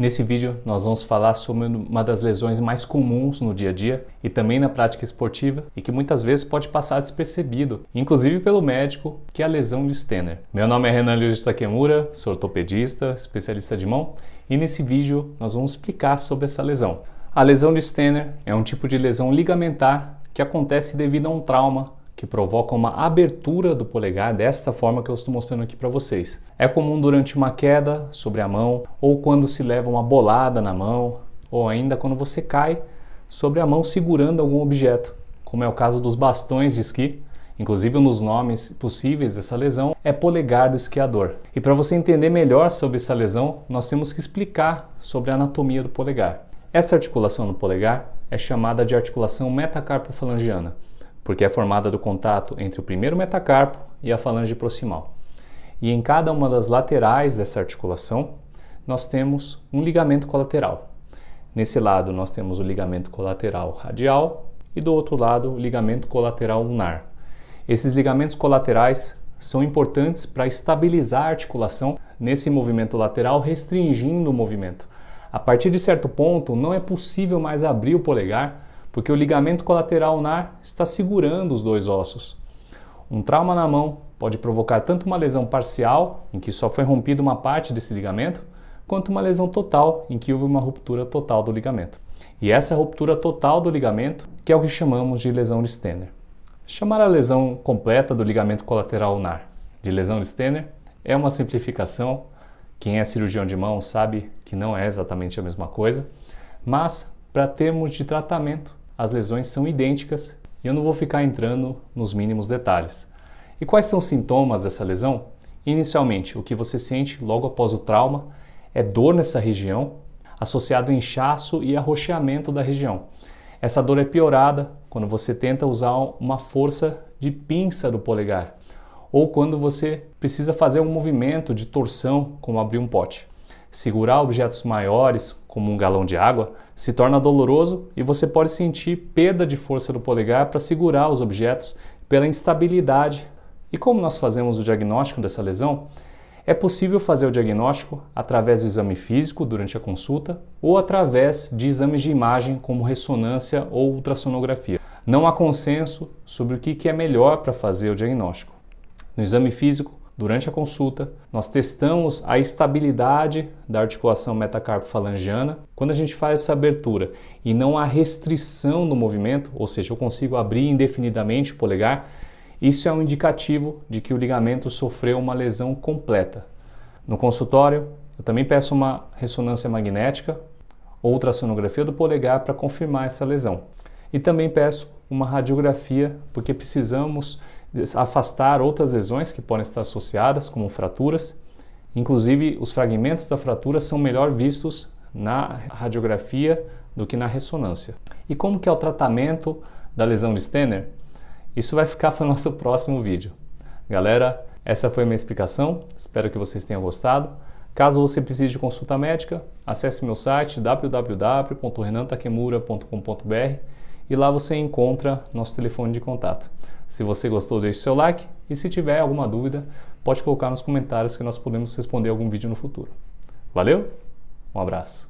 Nesse vídeo nós vamos falar sobre uma das lesões mais comuns no dia a dia e também na prática esportiva e que muitas vezes pode passar despercebido, inclusive pelo médico, que é a lesão de Stenner. Meu nome é Renan Lewis Takemura, sou ortopedista, especialista de mão e nesse vídeo nós vamos explicar sobre essa lesão. A lesão de Stenner é um tipo de lesão ligamentar que acontece devido a um trauma que provoca uma abertura do polegar desta forma que eu estou mostrando aqui para vocês. É comum durante uma queda sobre a mão, ou quando se leva uma bolada na mão, ou ainda quando você cai sobre a mão segurando algum objeto, como é o caso dos bastões de esqui. Inclusive, um dos nomes possíveis dessa lesão é polegar do esquiador. E para você entender melhor sobre essa lesão, nós temos que explicar sobre a anatomia do polegar. Essa articulação no polegar é chamada de articulação metacarpofalangiana porque é formada do contato entre o primeiro metacarpo e a falange proximal. E em cada uma das laterais dessa articulação, nós temos um ligamento colateral. Nesse lado, nós temos o ligamento colateral radial e do outro lado, o ligamento colateral ulnar. Esses ligamentos colaterais são importantes para estabilizar a articulação nesse movimento lateral, restringindo o movimento. A partir de certo ponto, não é possível mais abrir o polegar porque o ligamento colateral ulnar está segurando os dois ossos. Um trauma na mão pode provocar tanto uma lesão parcial, em que só foi rompida uma parte desse ligamento, quanto uma lesão total, em que houve uma ruptura total do ligamento. E essa ruptura total do ligamento que é o que chamamos de lesão de Stenner. Chamar a lesão completa do ligamento colateral ulnar de lesão de Stenner é uma simplificação. Quem é cirurgião de mão sabe que não é exatamente a mesma coisa, mas para termos de tratamento as lesões são idênticas e eu não vou ficar entrando nos mínimos detalhes. E quais são os sintomas dessa lesão? Inicialmente, o que você sente logo após o trauma é dor nessa região, associado a inchaço e arroxeamento da região. Essa dor é piorada quando você tenta usar uma força de pinça do polegar ou quando você precisa fazer um movimento de torção, como abrir um pote. Segurar objetos maiores, como um galão de água, se torna doloroso e você pode sentir perda de força do polegar para segurar os objetos pela instabilidade. E como nós fazemos o diagnóstico dessa lesão? É possível fazer o diagnóstico através do exame físico durante a consulta ou através de exames de imagem como ressonância ou ultrassonografia. Não há consenso sobre o que é melhor para fazer o diagnóstico. No exame físico, Durante a consulta, nós testamos a estabilidade da articulação metacarpo-falangiana. Quando a gente faz essa abertura e não há restrição no movimento, ou seja, eu consigo abrir indefinidamente o polegar, isso é um indicativo de que o ligamento sofreu uma lesão completa. No consultório, eu também peço uma ressonância magnética ou ultrassonografia do polegar para confirmar essa lesão. E também peço uma radiografia, porque precisamos afastar outras lesões que podem estar associadas, como fraturas. Inclusive, os fragmentos da fratura são melhor vistos na radiografia do que na ressonância. E como que é o tratamento da lesão de Stenner? Isso vai ficar para o nosso próximo vídeo. Galera, essa foi a minha explicação, espero que vocês tenham gostado. Caso você precise de consulta médica, acesse meu site www.renantakemura.com.br e lá você encontra nosso telefone de contato. Se você gostou, deixe seu like e se tiver alguma dúvida, pode colocar nos comentários que nós podemos responder algum vídeo no futuro. Valeu? Um abraço.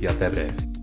e até breve.